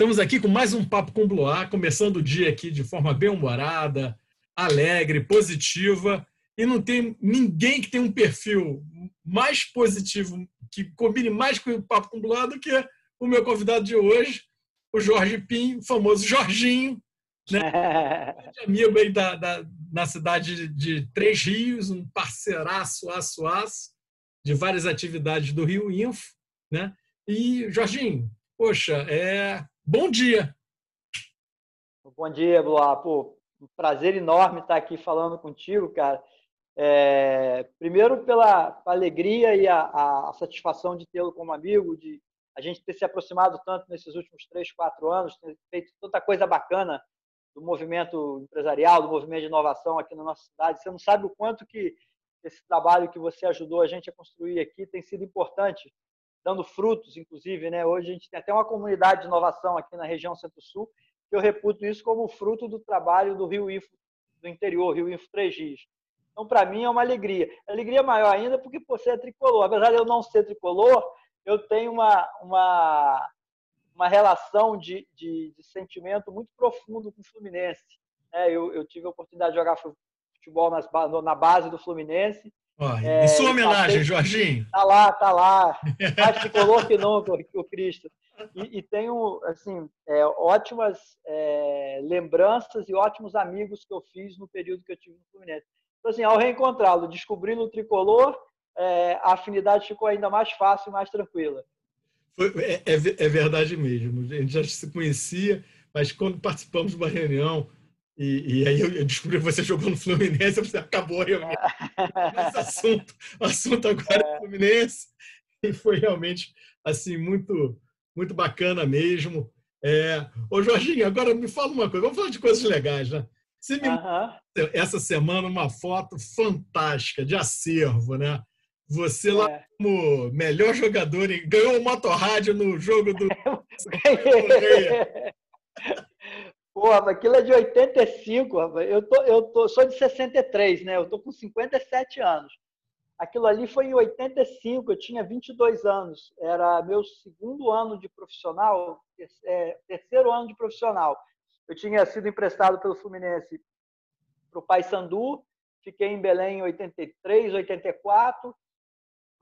Estamos aqui com mais um Papo com Bloar, começando o dia aqui de forma bem-humorada, alegre, positiva. E não tem ninguém que tenha um perfil mais positivo, que combine mais com o Papo com Bloar do que o meu convidado de hoje, o Jorge Pinho, o famoso Jorginho, né? amigo aí da, da, na cidade de Três Rios, um parceiraço, aço, aço, de várias atividades do Rio Info. Né? E, Jorginho, poxa, é Bom dia. Bom dia, Bloá. Pô, um prazer enorme estar aqui falando contigo, cara. É, primeiro pela alegria e a, a satisfação de tê-lo como amigo, de a gente ter se aproximado tanto nesses últimos três, quatro anos, ter feito tanta coisa bacana do movimento empresarial, do movimento de inovação aqui na nossa cidade. Você não sabe o quanto que esse trabalho que você ajudou a gente a construir aqui tem sido importante dando frutos, inclusive. Né? Hoje a gente tem até uma comunidade de inovação aqui na região Centro-Sul, que eu reputo isso como fruto do trabalho do Rio Info do interior, Rio Info Três Rios. Então, para mim, é uma alegria. Alegria maior ainda porque você é tricolor. Apesar de eu não ser tricolor, eu tenho uma, uma, uma relação de, de, de sentimento muito profundo com o Fluminense. É, eu, eu tive a oportunidade de jogar futebol nas, na base do Fluminense é, em sua homenagem, Jorginho. Tá lá, tá lá. Mais tricolor que nunca, o Cristo. E, e tenho, assim, é, ótimas é, lembranças e ótimos amigos que eu fiz no período que eu tive no Fluminense. Então, assim, ao reencontrá-lo, descobrindo o tricolor, é, a afinidade ficou ainda mais fácil e mais tranquila. Foi, é, é, é verdade mesmo. A gente já se conhecia, mas quando participamos de uma reunião e, e, aí eu descobri que você jogou no Fluminense, você acabou realmente esse assunto. O assunto agora é, é Fluminense. E foi realmente assim muito, muito bacana mesmo. É... Ô, Jorginho, agora me fala uma coisa. Vamos falar de coisas legais, né? Você me essa semana uma foto fantástica de acervo, né? Você lá é. como melhor jogador, ganhou o motorrádio no jogo do. Pô, aquilo é de 85, rapaz. Eu, tô, eu tô, sou de 63, né? Eu tô com 57 anos. Aquilo ali foi em 85, eu tinha 22 anos. Era meu segundo ano de profissional, é, terceiro ano de profissional. Eu tinha sido emprestado pelo Fluminense para o Paysandu, fiquei em Belém em 83, 84.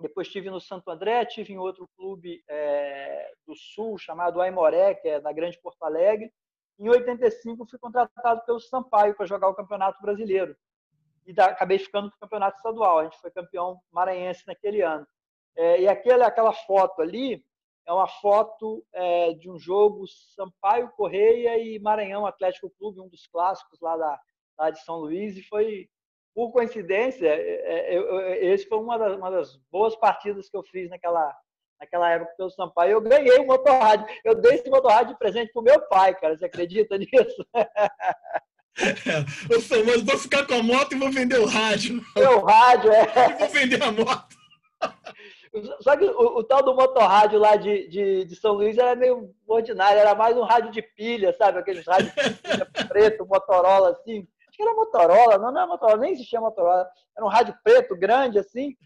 Depois estive no Santo André, tive em outro clube é, do Sul chamado Aimoré, que é na Grande Porto Alegre. Em 85, fui contratado pelo Sampaio para jogar o Campeonato Brasileiro. E da, acabei ficando para o Campeonato Estadual. A gente foi campeão maranhense naquele ano. É, e aquele, aquela foto ali é uma foto é, de um jogo Sampaio Correia e Maranhão Atlético Clube, um dos clássicos lá, da, lá de São Luís. E foi, por coincidência, é, é esse foi uma das, uma das boas partidas que eu fiz naquela, naquela época pelo Sampaio, eu ganhei o motorrádio. Eu dei esse motorrádio de presente pro meu pai, cara. Você acredita nisso? É, o famoso, vou ficar com a moto e vou vender o rádio. Meu rádio, é. Vou vender a moto. Só que o, o tal do motorrádio lá de, de, de, São Luís era meio ordinário, era mais um rádio de pilha, sabe? Aqueles rádios preto, Motorola, assim. Acho que era Motorola, não, não era Motorola, nem existia Motorola. Era um rádio preto, grande, assim.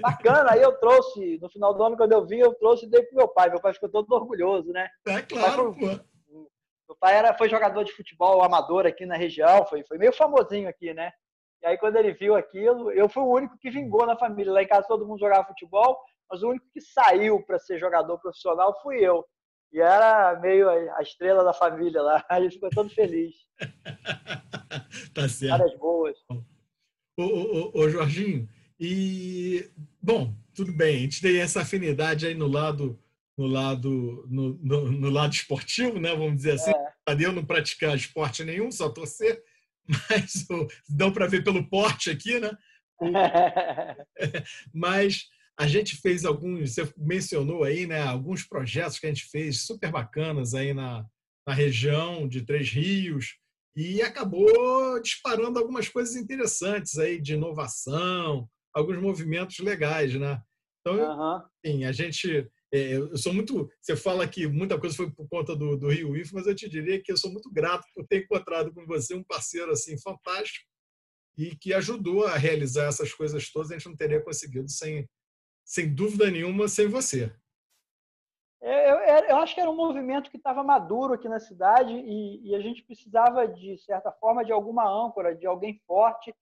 Bacana, aí eu trouxe, no final do ano, quando eu vim, eu trouxe e dei pro meu pai. Meu pai ficou todo orgulhoso, né? É claro, foi, Meu pai era, foi jogador de futebol amador aqui na região, foi, foi meio famosinho aqui, né? E aí, quando ele viu aquilo, eu fui o único que vingou na família. Lá em casa todo mundo jogava futebol, mas o único que saiu para ser jogador profissional fui eu. E era meio a estrela da família lá. Aí ele ficou todo feliz. tá certo. Várias boas. Ô, ô, ô, Jorginho, e, bom, tudo bem, a gente tem essa afinidade aí no lado no lado no, no, no lado esportivo, né? Vamos dizer assim. É. Eu não praticar esporte nenhum, só torcer, mas dão para ver pelo porte aqui, né? mas a gente fez alguns, você mencionou aí, né? Alguns projetos que a gente fez super bacanas aí na, na região de Três Rios e acabou disparando algumas coisas interessantes aí de inovação, alguns movimentos legais, né? Então, uhum. a gente. É, eu sou muito. Você fala que muita coisa foi por conta do, do Rio IF, mas eu te diria que eu sou muito grato por ter encontrado com você um parceiro assim fantástico e que ajudou a realizar essas coisas todas. A gente não teria conseguido sem, sem dúvida nenhuma sem você. É, eu, eu, acho que era um movimento que estava maduro aqui na cidade e, e, a gente precisava, de certa forma, de alguma âncora, de alguém forte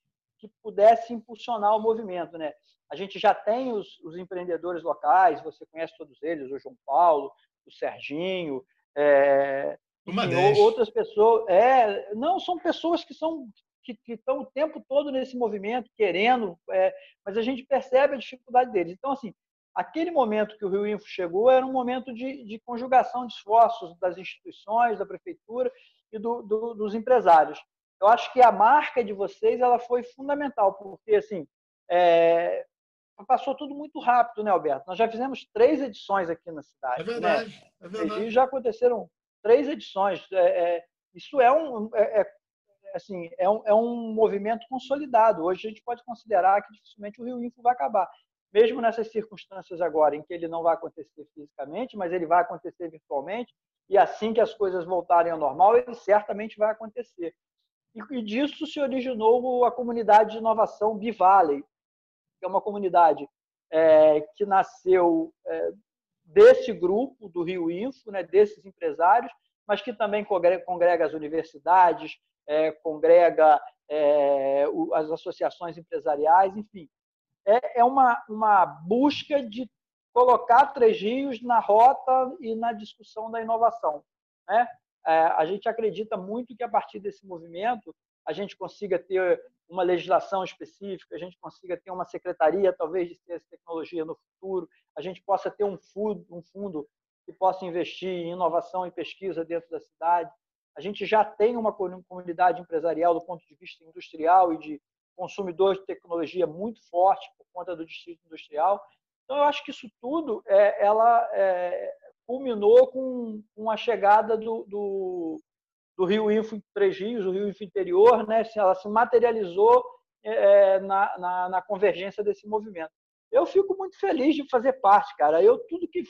que pudesse impulsionar o movimento. Né? A gente já tem os, os empreendedores locais, você conhece todos eles, o João Paulo, o Serginho, é, enfim, outras pessoas. É, não, são pessoas que são que, estão o tempo todo nesse movimento, querendo, é, mas a gente percebe a dificuldade deles. Então, assim, aquele momento que o Rio Info chegou era um momento de, de conjugação de esforços das instituições, da prefeitura e do, do, dos empresários. Eu acho que a marca de vocês ela foi fundamental, porque assim é, passou tudo muito rápido, né, Alberto? Nós já fizemos três edições aqui na cidade. É verdade, né? é verdade. E já aconteceram três edições. É, é, isso é um, é, é assim, é um, é um movimento consolidado. Hoje a gente pode considerar que dificilmente o Rio Info vai acabar. Mesmo nessas circunstâncias agora, em que ele não vai acontecer fisicamente, mas ele vai acontecer virtualmente, e assim que as coisas voltarem ao normal, ele certamente vai acontecer. E, disso se originou a comunidade de inovação Bivalley, que é uma comunidade é, que nasceu é, desse grupo do Rio Info, né, desses empresários, mas que também congrega as universidades, é, congrega é, as associações empresariais, enfim. É, é uma, uma busca de colocar Três Rios na rota e na discussão da inovação. Né? É, a gente acredita muito que a partir desse movimento a gente consiga ter uma legislação específica, a gente consiga ter uma secretaria, talvez, de ciência e tecnologia no futuro, a gente possa ter um fundo, um fundo que possa investir em inovação e pesquisa dentro da cidade. A gente já tem uma comunidade empresarial do ponto de vista industrial e de consumidor de tecnologia muito forte por conta do distrito industrial. Então, eu acho que isso tudo é, ela é, culminou com, com a chegada do, do, do, Rio Info Três Rios, o Rio Info Interior, né? ela se materializou é, na, na, na convergência desse movimento. Eu fico muito feliz de fazer parte, cara. Eu tudo que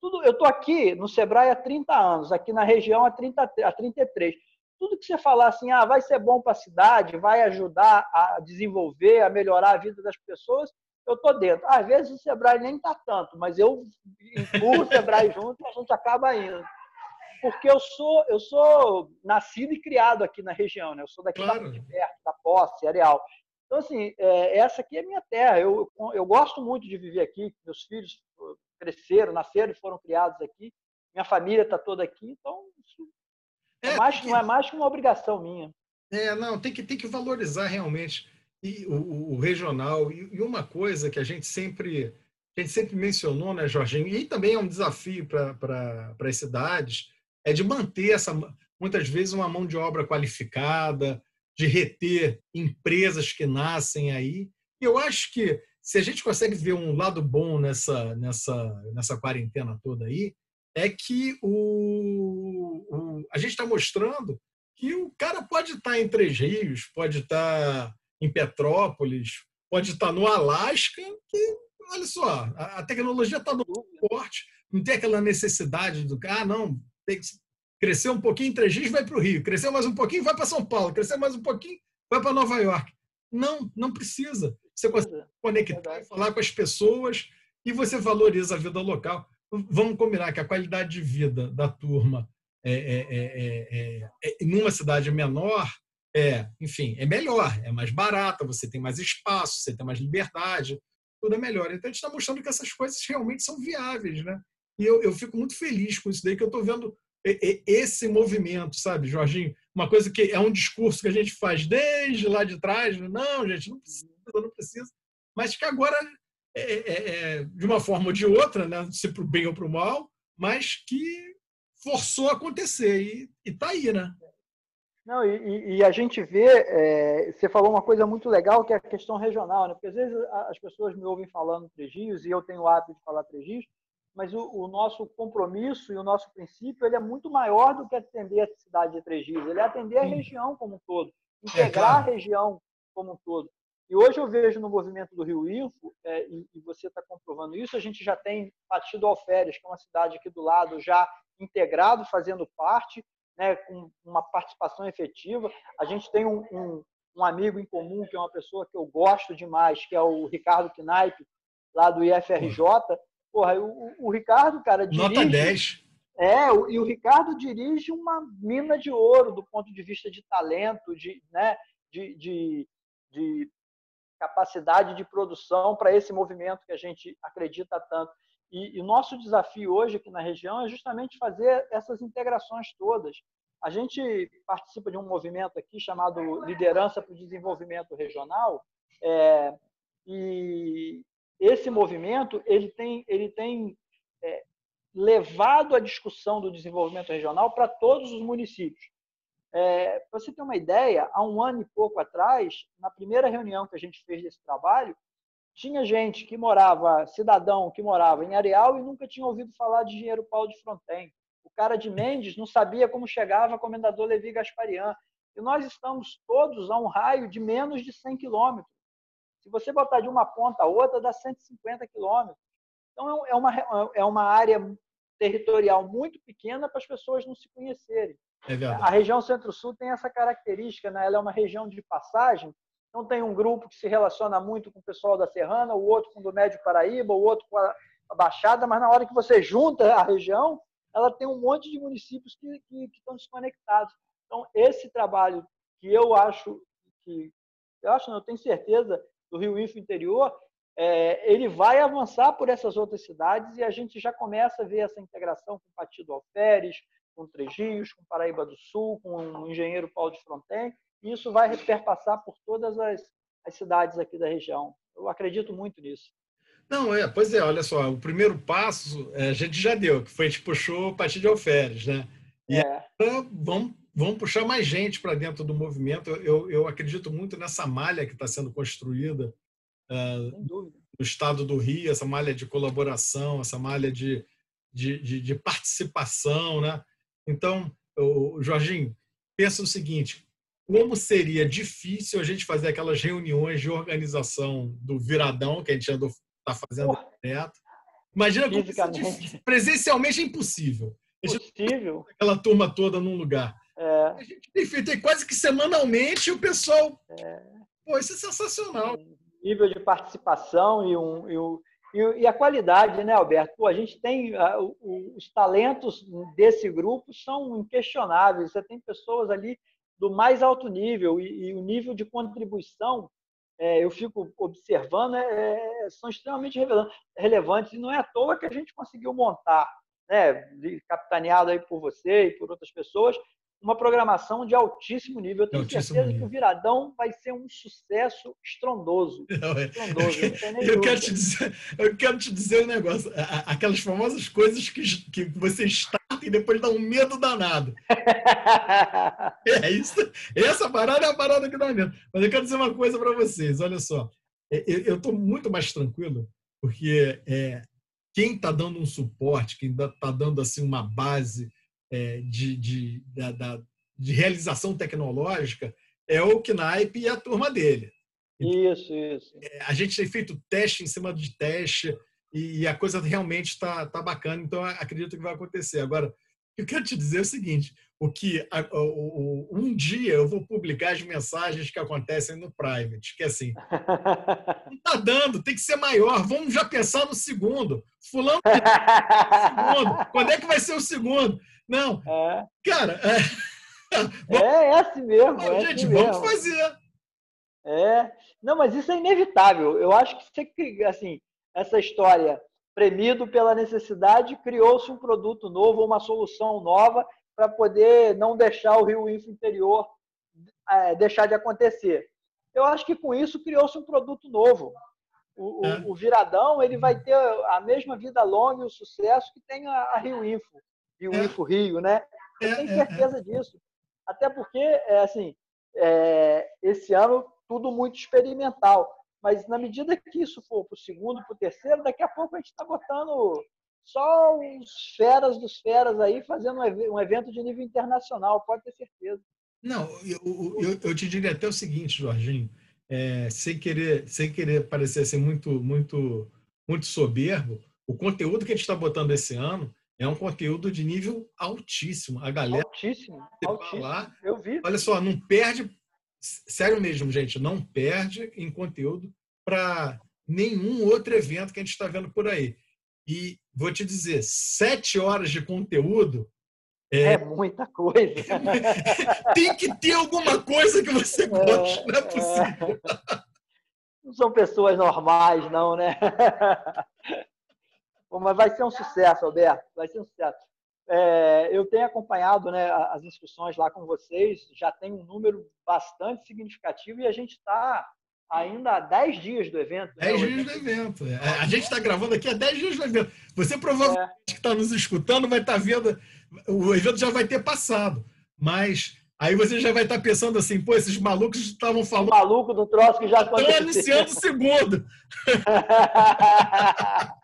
tudo, eu estou aqui no Sebrae há 30 anos, aqui na região há, 30, há 33. Tudo que você falar assim, ah, vai ser bom para a cidade, vai ajudar a desenvolver, a melhorar a vida das pessoas, eu estou dentro. Às vezes o Sebrae nem está tanto, mas eu empurro o Sebrae junto e a gente acaba indo. Porque eu sou, eu sou nascido e criado aqui na região, né? Eu sou daqui claro. de perto, da Posse, Areal. Então, assim, é, essa aqui é minha terra. Eu, eu gosto muito de viver aqui. Meus filhos cresceram, nasceram e foram criados aqui. Minha família está toda aqui, então isso é, é mais, que... não é mais que uma obrigação minha. É, não, tem que, tem que valorizar realmente e, o, o regional. E, e, uma coisa que a gente sempre a gente sempre mencionou, né, Jorginho, e também é um desafio para as cidades, é de manter essa, muitas vezes, uma mão de obra qualificada, de reter empresas que nascem aí. E eu acho que se a gente consegue ver um lado bom nessa, nessa, nessa quarentena toda aí, é que o, o a gente está mostrando que o cara pode estar tá em Três Rios, pode estar tá em Petrópolis, pode estar no Alasca, que, olha só, a, a tecnologia está no forte, não tem aquela necessidade do ah, não, tem que crescer um pouquinho em Três Rios, vai para o Rio, crescer mais um pouquinho, vai para São Paulo, crescer mais um pouquinho, vai para Nova York. Não, não precisa. Você consegue conectar, falar com as pessoas e você valoriza a vida local. Vamos combinar que a qualidade de vida da turma é, é, é, numa cidade menor é, enfim, é melhor, é mais barata, você tem mais espaço, você tem mais liberdade, tudo é melhor. Então a gente está mostrando que essas coisas realmente são viáveis, né? E eu, eu fico muito feliz com isso daí, que eu estou vendo esse movimento, sabe, Jorginho? Uma coisa que é um discurso que a gente faz desde lá de trás, né? não, gente, não precisa, não precisa, mas que agora, é, é, é de uma forma ou de outra, né? se para o bem ou para o mal, mas que forçou a acontecer e está aí, né? Não, e, e, a gente vê, é, você falou uma coisa muito legal que é a questão regional, né? Porque às vezes as pessoas me ouvem falando Tregios e eu tenho o hábito de falar Tregios, mas o, o, nosso compromisso e o nosso princípio ele é muito maior do que atender a cidade de Três Rios, ele é atender a região como um todo, integrar é, claro. a região como um todo. E hoje eu vejo no movimento do Rio Info, é, e, e, você está comprovando isso, a gente já tem Partido Alferes, que é uma cidade aqui do lado, já integrado, fazendo parte, né, com uma participação efetiva. A gente tem um, um, um amigo em comum, que é uma pessoa que eu gosto demais, que é o Ricardo Knaip, lá do IFRJ, Porra, o, o Ricardo, cara, dirige... Nota 10. É, e o Ricardo dirige uma mina de ouro do ponto de vista de talento, de, né, de, de, de capacidade de produção para esse movimento que a gente acredita tanto. E, o nosso desafio hoje aqui na região é justamente fazer essas integrações todas. A gente participa de um movimento aqui chamado Liderança para o Desenvolvimento Regional, é, e esse movimento ele tem, ele tem é, levado a discussão do desenvolvimento regional para todos os municípios. É, para você ter uma ideia, há um ano e pouco atrás, na primeira reunião que a gente fez desse trabalho, tinha gente que morava, cidadão que morava em Areal e nunca tinha ouvido falar de Engenheiro Paulo de Fronten. O cara de Mendes não sabia como chegava a Comendador Levi Gasparian. E nós estamos todos a um raio de menos de 100 quilômetros. Se você botar de uma ponta a outra, dá 150 quilômetros. Então, é uma, é uma área territorial muito pequena para as pessoas não se conhecerem. É a região Centro-Sul tem essa característica, né? ela é uma região de passagem, então tem um grupo que se relaciona muito com o pessoal da Serrana, o outro com o do Médio Paraíba, o outro com a Baixada, mas na hora que você junta a região, ela tem um monte de municípios que, que, que estão desconectados. Então, esse trabalho que eu acho, que eu acho, não, eu tenho certeza, do Rio Info Interior, é, ele vai avançar por essas outras cidades e a gente já começa a ver essa integração com o Partido Alferes, com Três Rios, com Paraíba do Sul, com o engenheiro Paulo de Fronten, e isso vai perpassar por todas as, as cidades aqui da região. Eu acredito muito nisso. Não, é, pois é, olha só, o primeiro passo é, a gente já deu, que foi a gente puxou o Partido de Alferes, né? E é. agora vamos, vamos puxar mais gente para dentro do movimento. Eu, eu acredito muito nessa malha que está sendo construída uh, no estado do Rio, essa malha de colaboração, essa malha de, de, de, de participação, né? Então, o Jorginho, pensa o seguinte: como seria difícil a gente fazer aquelas reuniões de organização do viradão que a gente andou está fazendo direto. Imagina como é presencialmente é impossível. Impossível. Aquela turma toda num lugar. É. A gente tem feito quase que semanalmente o pessoal. É. Pô, isso é sensacional. nível de participação e, um, e um, e, a qualidade, né, Alberto? Pô, a gente tem uh, os talentos desse grupo são inquestionáveis. Você tem pessoas ali do mais alto nível e, e o nível de contribuição é, eu fico observando é, é são extremamente relevantes. E não é à toa que a gente conseguiu montar, né, capitaneado aí por você e por outras pessoas, uma programação de altíssimo nível. Eu tenho altíssimo certeza nível. que o Viradão vai ser um sucesso estrondoso. Não, é. estrondoso não eu, quero te dizer, eu quero te dizer um negócio. Aquelas famosas coisas que, que você está e depois dá um medo danado. é isso. Essa parada é a parada que dá medo. Mas eu quero dizer uma coisa para vocês. Olha só. É, eu estou muito mais tranquilo porque é, quem está dando um suporte, quem está dando assim uma base é, de, de, da, da, de realização tecnológica é o Knipe e a turma dele. Isso, isso. É, a gente tem feito teste em cima de teste e a coisa realmente está tá bacana, então acredito que vai acontecer. Agora, eu quero te dizer o seguinte: o que o, o, um dia eu vou publicar as mensagens que acontecem no private, que é assim, não está dando, tem que ser maior. Vamos já pensar no segundo. Fulano, segundo. quando é que vai ser o segundo? Não, é. cara. É, vamos, é, é assim mesmo. É gente, assim vamos mesmo. fazer. É, não, mas isso é inevitável. Eu acho que você, assim, essa história premido pela necessidade, criou-se um produto novo, uma solução nova para poder não deixar o Rio Info interior é, deixar de acontecer. Eu acho que com isso criou-se um produto novo. O, é. o, o, Viradão ele vai ter a mesma vida longa e o sucesso que tem a, a Rio Info, Rio é. Info Rio, né? Eu é, tenho é, certeza disso. Até porque, é, assim, esse ano tudo muito experimental. Mas na medida que isso for para o segundo, para o terceiro, daqui a pouco a gente está botando só os feras dos feras aí fazendo um evento de nível internacional, pode ter certeza. Não, eu, eu, eu te diria até o seguinte, Jorginho, é, sem querer sem querer parecer ser muito muito muito soberbo, o conteúdo que a gente está botando esse ano é um conteúdo de nível altíssimo. A galera altíssimo, altíssimo. Lá, eu vi. Olha só, não perde sério mesmo, gente, não perde em conteúdo para nenhum outro evento que a gente está vendo por aí. E vou te dizer, sete horas de conteúdo. É, é muita coisa. Tem que ter alguma coisa que você é, goste, é, não é possível. É. Não são pessoas normais, não, né? mas vai ser um sucesso, Alberto. Vai ser um sucesso. É, eu tenho acompanhado né, as inscrições lá com vocês, já tem um número bastante significativo e a gente está ainda há 10 dias do evento. 10 né? dias do evento. É, a gente está gravando aqui há 10 dias do evento. Você provavelmente é. que está nos escutando vai estar tá vendo, o evento já vai ter passado, mas aí você já vai estar tá pensando assim, pô, esses malucos estavam falando... Maluco do troço que já aconteceu. Estão anunciando o segundo.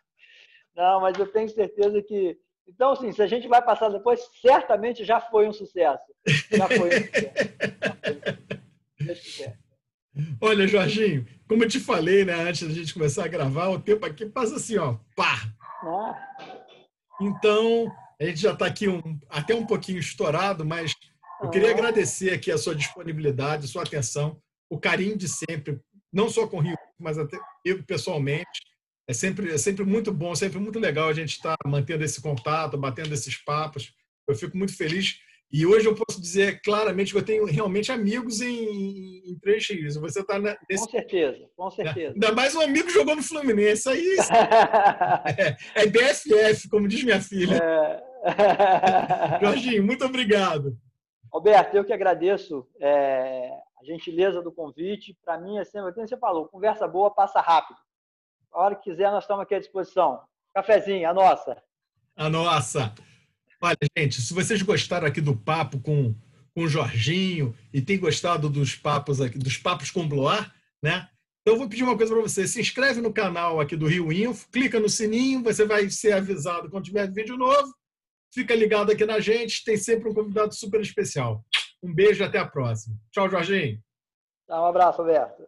Não, mas eu tenho certeza que então, assim, se a gente vai passar depois, certamente já foi um sucesso. Já foi um sucesso. Olha, Jorginho, como eu te falei, né, antes da gente começar a gravar, o tempo aqui passa assim, ó, pá. Ah. Então, a gente já está aqui um, até um pouquinho estourado, mas eu queria ah. agradecer aqui a sua disponibilidade, a sua atenção, o carinho de sempre, não só com o Rio, mas até eu pessoalmente. É sempre, é sempre muito bom, sempre muito legal a gente estar tá mantendo esse contato, batendo esses papos. Eu fico muito feliz. E hoje eu posso dizer claramente que eu tenho realmente amigos em, em 3x. Você está nesse. Com certeza, com certeza. Ainda mais um amigo jogou no Fluminense. Aí é, é BFF, como diz minha filha. É... Jorginho, muito obrigado. Alberto, eu que agradeço é, a gentileza do convite. Para mim, é sempre, você falou, conversa boa passa rápido. A hora que quiser, nós estamos aqui à disposição. Cafezinho, a nossa. A nossa. Olha, gente, se vocês gostaram aqui do papo com, com o Jorginho e têm gostado dos papos aqui, dos papos com Bloar, né? Então eu vou pedir uma coisa para você. Se inscreve no canal aqui do Rio Info, clica no sininho, você vai ser avisado quando tiver vídeo novo. Fica ligado aqui na gente, tem sempre um convidado super especial. Um beijo e até a próxima. Tchau, Jorginho. Um abraço, Alberto.